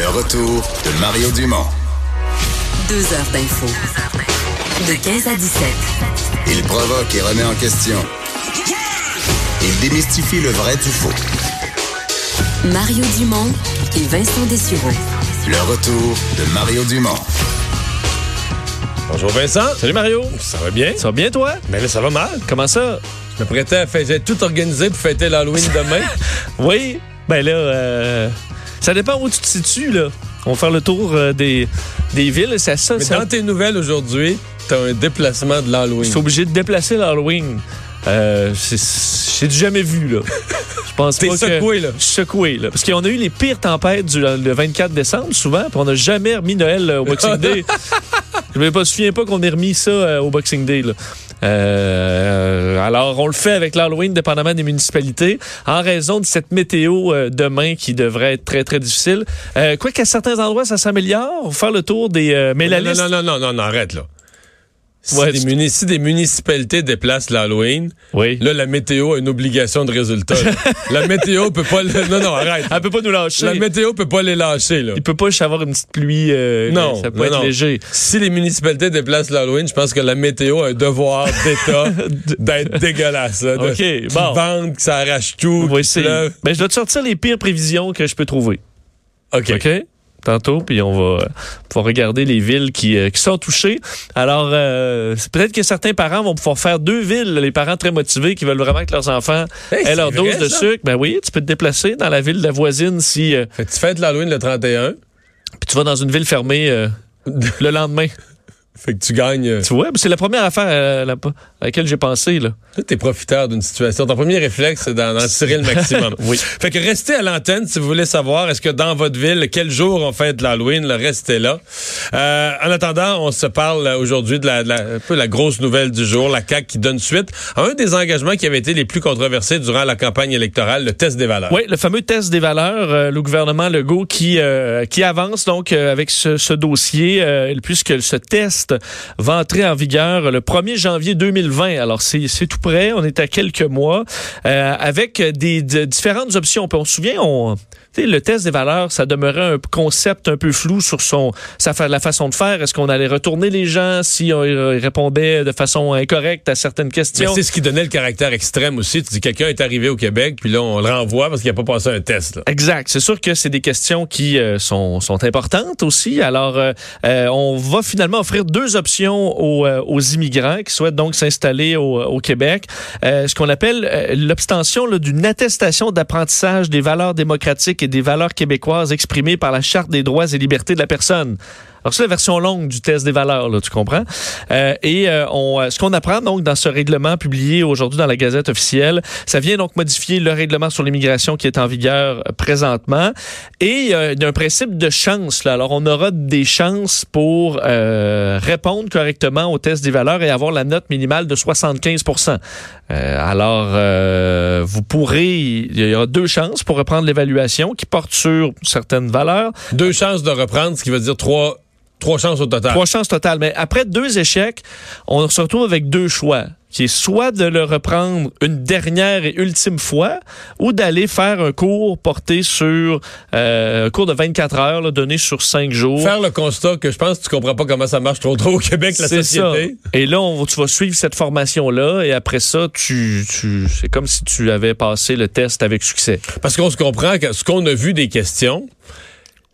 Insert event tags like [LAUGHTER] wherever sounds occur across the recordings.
Le retour de Mario Dumont. Deux heures d'info. De 15 à 17. Il provoque et remet en question. Il démystifie le vrai du faux. Mario Dumont et Vincent Dessureau. Le retour de Mario Dumont. Bonjour Vincent. Salut Mario. Ça va bien? Ça va bien toi? Mais là, ça va mal. Comment ça? Je me prêtais à faire. J'ai tout organisé pour fêter l'Halloween demain. [LAUGHS] Oui. Ben là, euh, ça dépend où tu te situes, là. On va faire le tour euh, des, des villes. C'est ça. Mais ça- dans tes nouvelles aujourd'hui, t'as un déplacement de l'Halloween. Je suis obligé de déplacer l'Halloween. Euh, c'est- J'ai du jamais vu, là. Je pense pas que- secoué, là. Je suis secoué, là. Parce qu'on a eu les pires tempêtes du, le 24 décembre, souvent, puis on n'a jamais remis Noël euh, au Boxing [LAUGHS] Day. Je me souviens pas qu'on ait remis ça euh, au Boxing Day, là. Euh, alors, on le fait avec l'Halloween, dépendamment des municipalités, en raison de cette météo euh, demain qui devrait être très, très difficile. Euh, quoi qu'à certains endroits, ça s'améliore? Faire le tour des... euh, mais la non, liste... non, non, non, non, non, arrête là. Si, Ouais, des tu- muni- si des municipalités déplacent l'Halloween, Oui. là, la météo a une obligation de résultat. [LAUGHS] la météo peut pas... le- Non, non, arrête. Elle peut pas nous lâcher. La météo peut pas les lâcher, là. Il peut pas juste avoir une petite pluie. euh, Non, ça peut non, être non. léger. Si les municipalités déplacent l'Halloween, je pense que la météo a un devoir [LAUGHS] d'État d'être dégueulasse. Là, de, OK, bon. vente, que ça arrache tout. Pleuve. Ben, je dois te sortir les pires prévisions que je peux trouver. OK. OK? Tantôt, puis on va euh, pouvoir regarder les villes qui, euh, qui sont touchées. Alors, euh, peut-être que certains parents vont pouvoir faire deux villes, les parents très motivés qui veulent vraiment que leurs enfants Hey, aient leur dose vrai, de ça? sucre. Ben oui, tu peux te déplacer dans la ville de la voisine si euh, Fait tu fêtes l'Halloween le 31. puis tu vas dans une ville fermée euh, le lendemain. Fait que tu gagnes. euh, Tu vois, c'est la première affaire euh, la- à laquelle j'ai pensé. Là. Là, t'es profiteur d'une situation. Ton premier réflexe, c'est d'en en tirer le maximum. [LAUGHS] Oui. Fait que restez à l'antenne si vous voulez savoir est-ce que dans votre ville, quel jour on fête l'Halloween, le restez là. Euh, en attendant, on se parle euh, aujourd'hui de la, de la- un peu la grosse nouvelle du jour, la CAQ qui donne suite à un des engagements qui avait été les plus controversés durant la campagne électorale, le test des valeurs. Oui, le fameux test des valeurs, euh, le gouvernement Legault qui euh, qui avance donc euh, avec ce, ce dossier, euh, puisque ce test va entrer en vigueur le 1er janvier 2020. Alors c'est c'est tout près, on est à quelques mois, euh, avec des, de- différentes options. Puis on se souvient, on le test des valeurs, ça demeurait un concept un peu flou sur son sa la façon de faire. Est-ce qu'on allait retourner les gens si on ils répondaient de façon incorrecte à certaines questions? c'est ce qui donnait le caractère extrême aussi. Tu dis quelqu'un est arrivé au Québec, puis là, on le renvoie parce qu'il n'a pas passé un test. là. Exact. C'est sûr que c'est des questions qui euh, sont, sont importantes aussi. Alors, euh, euh, on va finalement offrir deux options aux, euh, aux immigrants qui souhaitent donc s'installer au, au Québec. Euh, ce qu'on appelle euh, l'obtention d'une attestation d'apprentissage des valeurs démocratiques et des valeurs québécoises exprimées par la Charte des droits et libertés de la personne. Alors, c'est la version longue du test des valeurs, là, tu comprends? Euh, et euh, on, euh, ce qu'on apprend donc dans ce règlement publié aujourd'hui dans la Gazette officielle, ça vient donc modifier le règlement sur l'immigration qui est en vigueur présentement. Et euh, il y a un principe de chance. Là. Alors, on aura des chances pour euh, répondre correctement au test des valeurs et avoir la note minimale de 75% euh, Alors, vous pourrez... Il y aura deux chances pour reprendre l'évaluation qui porte sur certaines valeurs. Deux chances de reprendre, ce qui veut dire trois, trois chances au total. Trois chances totales. Mais après deux échecs, on se retrouve avec deux choix. Qui est soit de le reprendre une dernière et ultime fois, ou d'aller faire un cours porté sur euh, un cours de 24 heures, là, donné sur cinq jours. Faire le constat que je pense que tu comprends pas comment ça marche trop trop au Québec, la ça. société. Et là, on, tu vas suivre cette formation-là, et après ça, tu, tu, c'est comme si tu avais passé le test avec succès. Parce qu'on se comprend que ce qu'on a vu des questions,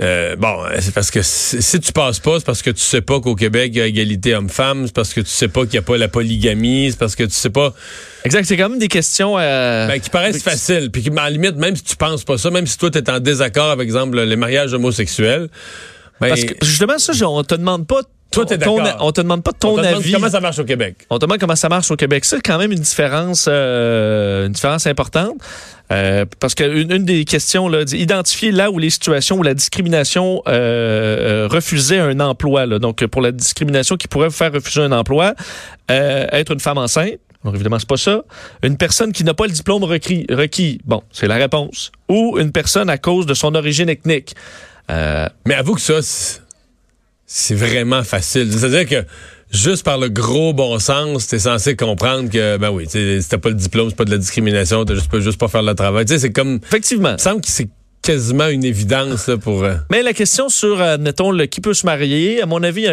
euh, bon, c'est parce que si tu passes pas, c'est parce que tu sais pas qu'au Québec, il y a égalité homme-femme, c'est parce que tu sais pas qu'il y a pas la polygamie, c'est parce que tu sais pas... Exact, c'est quand même des questions euh, Ben, qui paraissent faciles, puis qui, à la limite, même si tu penses pas ça, même si toi, tu es en désaccord avec, exemple, les mariages homosexuels, ben, Parce que justement, ça, on te demande pas Toi, t'es d'accord. On te demande pas ton On te avis. Comment ça marche au Québec? On te demande comment ça marche au Québec. C'est quand même une différence, euh, une différence importante. Euh, parce qu'une une des questions, là, dit identifier là où les situations où la discrimination euh, refusait un emploi. Là. Donc, pour la discrimination qui pourrait vous faire refuser un emploi, être une femme enceinte. Alors, évidemment, c'est pas ça. Une personne qui n'a pas le diplôme requis, requis. Bon, c'est la réponse. Ou une personne à cause de son origine ethnique. Euh, Mais avoue que ça, c'est- vraiment facile. C'est-à-dire que juste par le gros bon sens, t'es censé comprendre que, ben oui, t'as pas le diplôme, c'est pas de la discrimination, t'as juste, pas- juste pas faire le travail. Tu sais, c'est comme, effectivement. il me semble que c'est quasiment une évidence là, pour... euh, Mais la question sur, euh, mettons, le qui peut se marier, à mon avis,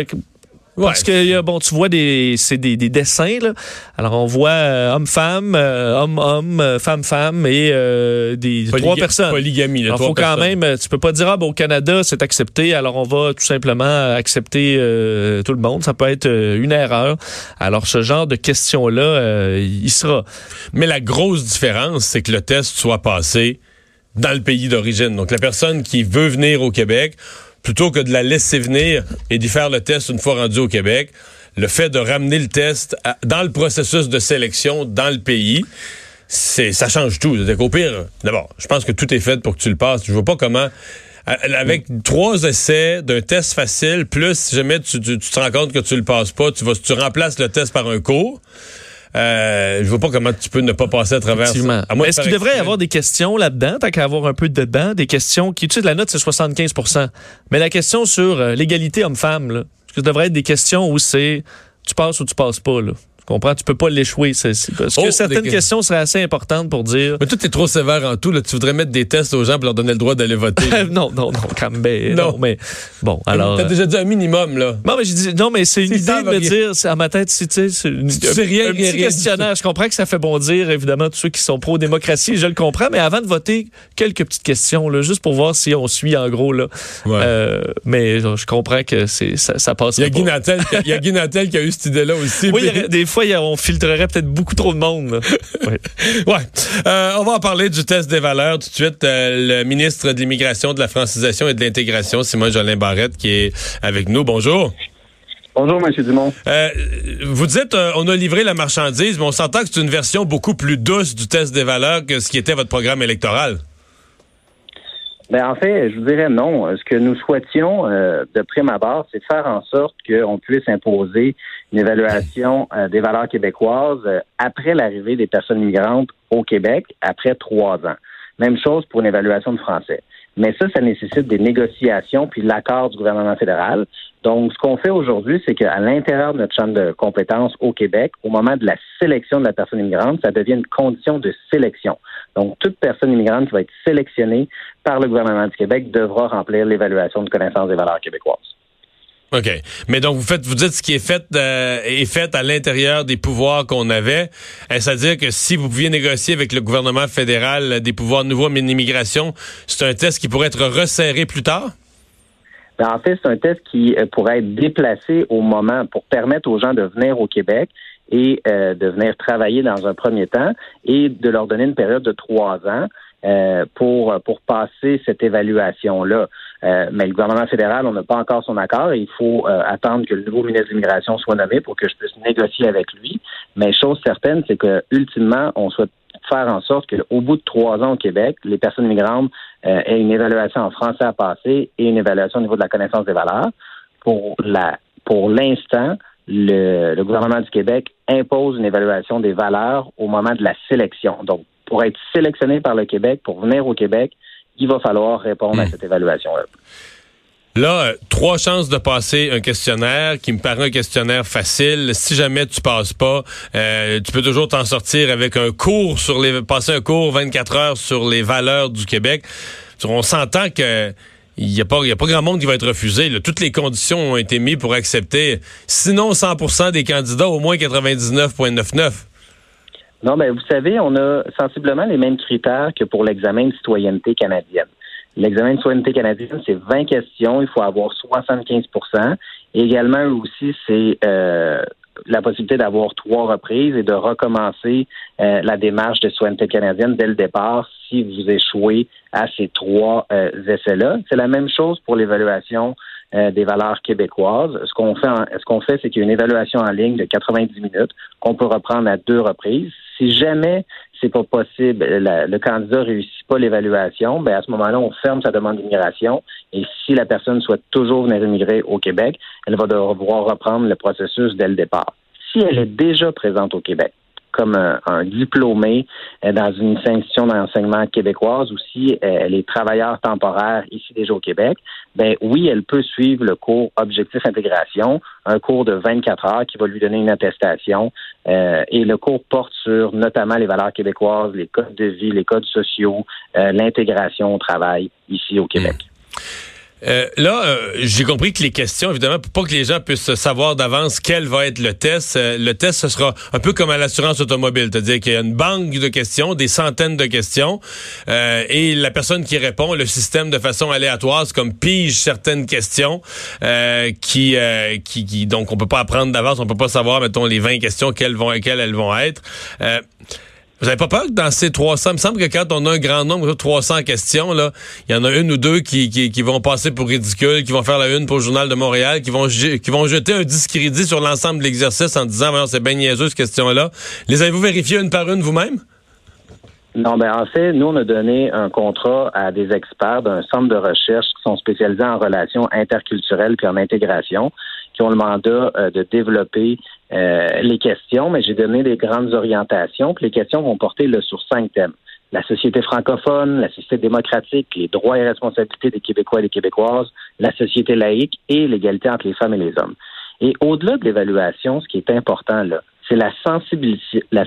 Parce que bon, tu vois des c'est des, des dessins là. Alors on voit euh, homme-femme, euh, homme-homme, euh, femme-femme et euh, des Polyga- trois personnes. Polygamie, là, Alors, trois faut quand même, tu peux pas dire ah ben, au Canada c'est accepté, alors on va tout simplement accepter euh, tout le monde. Ça peut être euh, une erreur. Alors ce genre de questions là, il sera. Mais la grosse différence, c'est que le test soit passé dans le pays d'origine. Donc, la personne qui veut venir au Québec, plutôt que de la laisser venir et d'y faire le test une fois rendu au Québec, le fait de ramener le test à- dans le processus de sélection dans le pays, c'est ça change tout. C'est qu'au pire, d'abord, je pense que tout est fait pour que tu le passes. Je vois pas comment avec trois essais d'un test facile, plus si jamais tu, tu- tu te rends compte que tu le passes pas, tu vas tu remplaces le test par un cours. Euh, je vois pas comment tu peux ne pas passer à travers ça. De Est-ce qu'il devrait y avoir des questions là-dedans, tant qu'à avoir un peu dedans, des questions qui, tu sais, la note c'est 75% Mais la question sur euh, l'égalité homme-femme, là, est-ce que ça devrait être des questions où c'est tu passes ou tu passes pas, là? Tu comprends? Tu peux pas l'échouer. Parce que Oh, certaines des- questions seraient assez importantes pour dire. Mais toi, t'es trop sévère en tout. Là. Tu voudrais mettre des tests aux gens pour leur donner le droit d'aller voter. [LAUGHS] non, non, non, quand même. ben, Non. non. mais bon, alors. T'as euh, déjà dit un minimum, là. Non, mais non, mais c'est une idée de me dire, à ma tête, c'est, tu sais, c'est une- tu sais rien, un rien, petit rien questionnaire. Je comprends que ça fait bondir, évidemment, tous ceux qui sont pro-démocratie, je le comprends, mais avant de voter, quelques petites questions, là, juste pour voir si on suit, en gros, là. Ouais. Euh, mais je comprends que c'est, ça, ça passe Il y a Guy Nantel, qui a- a a eu cette idée-là aussi. Oui, il y aurait- des fois, on filtrerait peut-être beaucoup trop de monde. [LAUGHS] Ouais. Ouais. Euh, on va en parler du test des valeurs tout de suite. Euh, le ministre de l'Immigration, de la Francisation et de l'Intégration, Simon Jolin Barrette, qui est avec nous. Bonjour. Bonjour, M. Dumont. Euh, vous dites, euh, on a livré la marchandise, mais on s'entend que c'est une version beaucoup plus douce du test des valeurs que ce qui était votre programme électoral. Ben, en fait, je vous dirais non. Ce que nous souhaitions euh, de prime abord, c'est de faire en sorte qu'on puisse imposer une évaluation euh, des valeurs québécoises euh, après l'arrivée des personnes migrantes au Québec, après trois ans. Même chose pour une évaluation de français. Mais ça, ça nécessite des négociations puis l'accord du gouvernement fédéral. Donc, ce qu'on fait aujourd'hui, c'est qu'à l'intérieur de notre champ de compétences au Québec, au moment de la sélection de la personne immigrante, ça devient une condition de sélection. Donc, toute personne immigrante qui va être sélectionnée par le gouvernement du Québec devra remplir l'évaluation de connaissance des valeurs québécoises. OK. Mais donc, vous faites, vous dites ce qui est fait euh, est fait à l'intérieur des pouvoirs qu'on avait. Est-ce à dire que si vous pouviez négocier avec le gouvernement fédéral des pouvoirs nouveaux en immigration, c'est un test qui pourrait être resserré plus tard? Ben, en fait, c'est un test qui euh, pourrait être déplacé au moment pour permettre aux gens de venir au Québec et euh, de venir travailler dans un premier temps et de leur donner une période de trois ans pour, pour passer cette évaluation-là. Euh, mais le gouvernement fédéral, on n'a pas encore son accord et il faut euh, attendre que le nouveau ministre de l'Immigration soit nommé pour que je puisse négocier avec lui. Mais chose certaine, c'est que ultimement, on souhaite faire en sorte qu'au bout de trois ans au Québec, les personnes migrantes euh, aient une évaluation en français à passer et une évaluation au niveau de la connaissance des valeurs. Pour la pour l'instant, le, le gouvernement du Québec impose une évaluation des valeurs au moment de la sélection. Donc, pour être sélectionné par le Québec, pour venir au Québec, il va falloir répondre à cette évaluation-là. Là, euh, trois chances de passer un questionnaire qui me paraît un questionnaire facile. Si jamais tu passes pas, euh, tu peux toujours t'en sortir avec un cours sur les passer un cours 24 heures sur les valeurs du Québec. On s'entend que il n'y a, pas- y a pas grand monde qui va être refusé. là. Toutes les conditions ont été mises pour accepter. Sinon 100% des candidats, au moins 99,99. Non, mais vous savez, on a sensiblement les mêmes critères que pour l'examen de citoyenneté canadienne. L'examen de citoyenneté canadienne, c'est 20 questions, il faut avoir 75 Et également, aussi, c'est euh, la possibilité d'avoir trois reprises et de recommencer euh, la démarche de citoyenneté canadienne dès le départ si vous échouez à ces trois euh, essais-là. C'est la même chose pour l'évaluation euh, des valeurs québécoises. Ce qu'on fait, ce qu'on fait, c'est qu'il y a une évaluation en ligne de 90 minutes qu'on peut reprendre à deux reprises. Si jamais c'est pas possible, le candidat réussit pas l'évaluation, ben à ce moment-là, on ferme sa demande d'immigration. Et si la personne souhaite toujours venir immigrer au Québec, elle va devoir reprendre le processus dès le départ. Si elle est déjà présente au Québec, comme un, diplômé euh, dans une institution d'enseignement québécoise ou si euh, elle est travailleur temporaire ici déjà au Québec, ben oui, elle peut suivre le cours Objectif Intégration, un cours de 24 heures qui va lui donner une attestation. Euh, et le cours porte sur notamment les valeurs québécoises, les codes de vie, les codes sociaux, l'intégration au travail ici au Québec. Euh, là, euh, j'ai compris que les questions, évidemment, pour pas que les gens puissent savoir d'avance quel va être le test, euh, le test, ce sera un peu comme à l'assurance automobile, c'est-à-dire qu'il y a une banque de questions, des centaines de questions, et la personne qui répond, le système de façon aléatoire, c'est comme pige certaines questions qui, qui, qui, donc on peut pas apprendre d'avance, on peut pas savoir, mettons, les 20 questions, quelles, vont, quelles elles vont être. Vous n'avez pas peur que dans ces 300, il me semble que quand on a un grand nombre de 300 questions, là, il y en a une ou deux qui, qui, vont passer pour ridicule, qui vont faire la une pour le Journal de Montréal, qui vont, qui vont jeter un discrédit sur l'ensemble de l'exercice en disant, c'est bien niaiseux, cette question-là. Les avez-vous vérifiées une par une vous-même? Non, ben en fait, nous, on a donné un contrat à des experts d'un centre de recherche qui sont spécialisés en relations interculturelles puis en intégration, qui ont le mandat euh, de développer euh, les questions, mais j'ai donné des grandes orientations. Les questions vont porter sur cinq thèmes. La société francophone, la société démocratique, les droits et responsabilités des Québécois et des Québécoises, la société laïque et l'égalité entre les femmes et les hommes. Et au-delà de l'évaluation, ce qui est important là, c'est la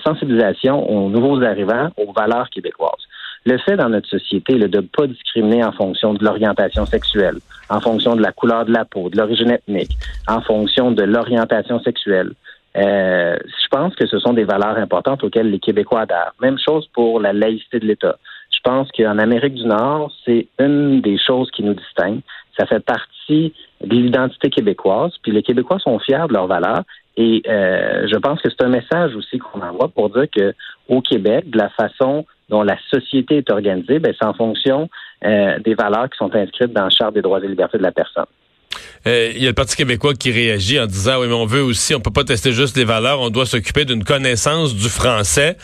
sensibilisation aux nouveaux arrivants, aux valeurs québécoises. Le fait dans notre société de ne pas discriminer en fonction de l'orientation sexuelle, en fonction de la couleur de la peau, de l'origine ethnique, en fonction de l'orientation sexuelle, euh, je pense que ce sont des valeurs importantes auxquelles les Québécois adhèrent. Même chose pour la laïcité de l'État. Je pense qu'en Amérique du Nord, c'est une des choses qui nous distingue. Ça fait partie de l'identité québécoise. Puis les Québécois sont fiers de leurs valeurs. Et euh, je pense que c'est un message aussi qu'on envoie pour dire que au Québec, de la façon dont la société est organisée, ben, c'est en fonction euh, des valeurs qui sont inscrites dans la Charte des droits et libertés de la personne. Euh, il y a le Parti québécois qui réagit en disant oui mais on veut aussi on peut pas tester juste les valeurs on doit s'occuper d'une connaissance du français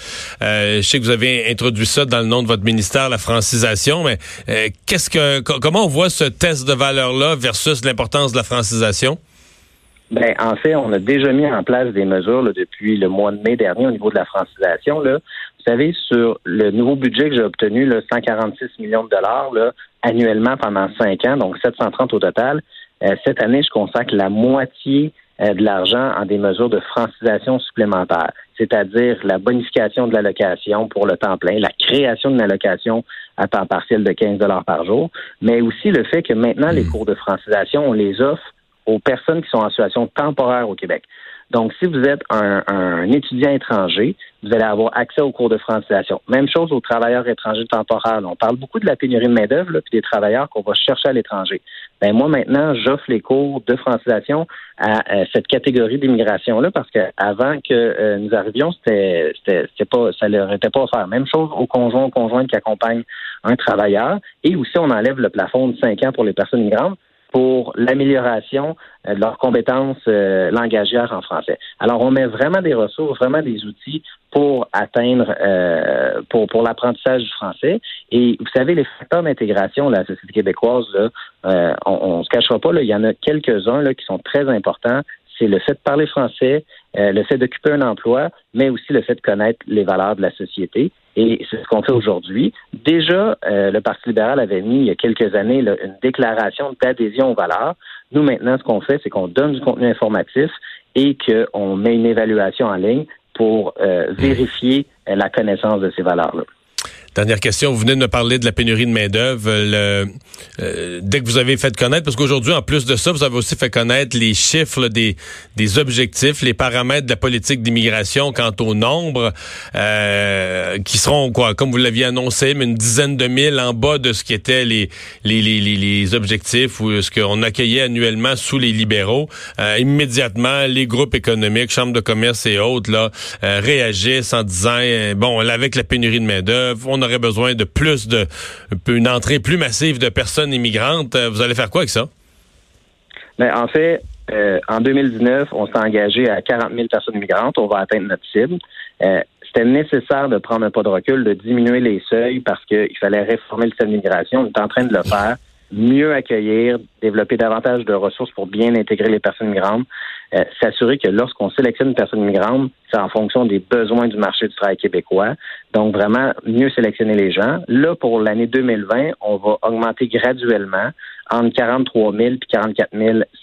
euh, je sais que vous avez introduit ça dans le nom de votre ministère la francisation mais euh, qu'est-ce que comment on voit ce test de valeurs là versus l'importance de la francisation? Ben, en fait, on a déjà mis en place des mesures depuis le mois de mai dernier au niveau de la francisation. Là. Vous savez, sur le nouveau budget que j'ai obtenu, là, 146 millions de dollars là, annuellement pendant cinq ans, donc 730 au total, euh, cette année, je consacre la moitié euh, de l'argent en des mesures de francisation supplémentaires, c'est-à-dire la bonification de l'allocation pour le temps plein, la création d'une allocation à temps partiel de 15 dollars par jour, mais aussi le fait que maintenant, les hmm. cours de francisation, on les offre aux personnes qui sont en situation temporaire au Québec. Donc, si vous êtes un, étudiant étranger, vous allez avoir accès aux cours de francisation. Même chose aux travailleurs étrangers temporaires. On parle beaucoup de la pénurie de main-d'œuvre puis des travailleurs qu'on va chercher à l'étranger. Ben moi maintenant, j'offre les cours de francisation à, cette catégorie d'immigration-là parce qu'avant que euh, nous arrivions, c'était, c'était, pas, ça leur était pas offert. Même chose aux conjoints, aux conjointes qui accompagnent un travailleur. Et aussi, on enlève le plafond de 5 ans pour les personnes migrantes pour l'amélioration euh, de leurs compétences euh, langagières en français. Alors, on met vraiment des ressources, vraiment des outils pour atteindre, euh, pour, pour l'apprentissage du français. Et vous savez, les facteurs d'intégration la société québécoise, on ne se cachera pas, là, il y en a quelques-uns là, qui sont très importants. C'est le fait de parler français, le fait d'occuper un emploi, mais aussi le fait de connaître les valeurs de la société. Et c'est ce qu'on fait aujourd'hui. Déjà, euh, le Parti libéral avait mis il y a quelques années une déclaration d'adhésion aux valeurs. Nous, maintenant, ce qu'on fait, c'est qu'on donne du contenu informatif et qu'on met une évaluation en ligne pour euh, vérifier euh, la connaissance de ces valeurs-là. Dernière question, vous venez de me parler de la pénurie de main-d'œuvre. Euh, dès que vous avez fait connaître, parce qu'aujourd'hui, en plus de ça, vous avez aussi fait connaître les chiffres des, des objectifs, les paramètres de la politique d'immigration quant au nombre, euh, qui seront, quoi, comme vous l'aviez annoncé, une dizaine de mille en bas de ce qui étaient les, les, les, les objectifs ou ce qu'on accueillait annuellement sous les libéraux. Euh, immédiatement, les groupes économiques, chambres de commerce et autres, là, réagissent en disant, bon, avec la pénurie de main-d'œuvre, on aurait besoin de plus de une entrée plus massive de personnes immigrantes. Euh, vous allez faire quoi avec ça? Mais en fait, euh, en 2019, on s'est engagé à 40 000 personnes migrantes. On va atteindre notre cible. Euh, c'était nécessaire de prendre un pas de recul, de diminuer les seuils parce qu'il fallait réformer le système d'immigration. On est en train de le faire. Mieux accueillir, développer davantage de ressources pour bien intégrer les personnes migrantes. Euh, s'assurer que lorsqu'on sélectionne une personne migrante, c'est en fonction des besoins du marché du travail québécois. Donc, vraiment, mieux sélectionner les gens. Là, pour l'année 2020, on va augmenter graduellement entre 43 000 et 44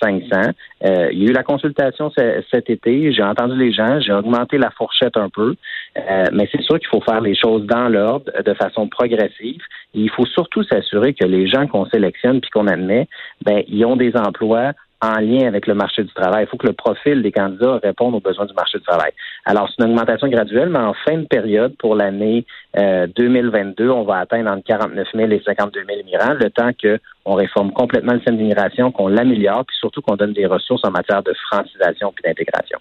500. Euh, il y a eu la consultation cet été. J'ai entendu les gens. J'ai augmenté la fourchette un peu. Euh, mais c'est sûr qu'il faut faire les choses dans l'ordre, de façon progressive. Et il faut surtout s'assurer que les gens qu'on sélectionne puis qu'on admet, ben, ils ont des emplois en lien avec le marché du travail. Il faut que le profil des candidats réponde aux besoins du marché du travail. Alors, c'est une augmentation graduelle, mais en fin de période, pour l'année 2022, euh, on va atteindre entre 49 000 et 52 000 immigrants, le temps qu'on réforme complètement le système d'immigration, qu'on l'améliore, puis surtout qu'on donne des ressources en matière de francisation puis d'intégration.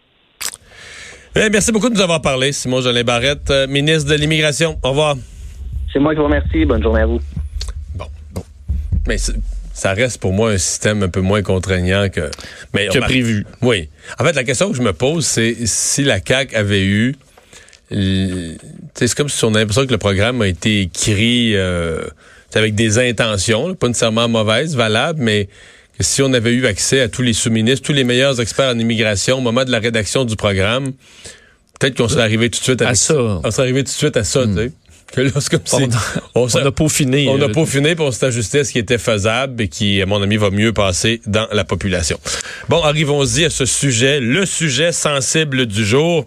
Eh, merci beaucoup de nous avoir parlé, Simon Jolin Barrette, euh, ministre de l'Immigration. Au revoir. C'est moi qui vous remercie. Bonne journée à vous. Bon, bon. Mais ça reste pour moi un système un peu moins contraignant que, mais que prévu. Oui. En fait, la question que je me pose, c'est si la CAC avait eu, c'est comme si on a l'impression que le programme a été écrit euh, avec des intentions, pas nécessairement mauvaises, valables, mais que si on avait eu accès à tous les sous-ministres, tous les meilleurs experts en immigration au moment de la rédaction du programme, peut-être qu'on serait arrivé tout de suite à ça. On serait arrivé tout de suite à ça, tu sais. Hmm [LAUGHS] on, a peaufiné. On a peaufiné ajusté à ce qui était faisable et qui, à mon avis, va mieux passer dans la population. Bon, arrivons-y à ce sujet, le sujet sensible du jour.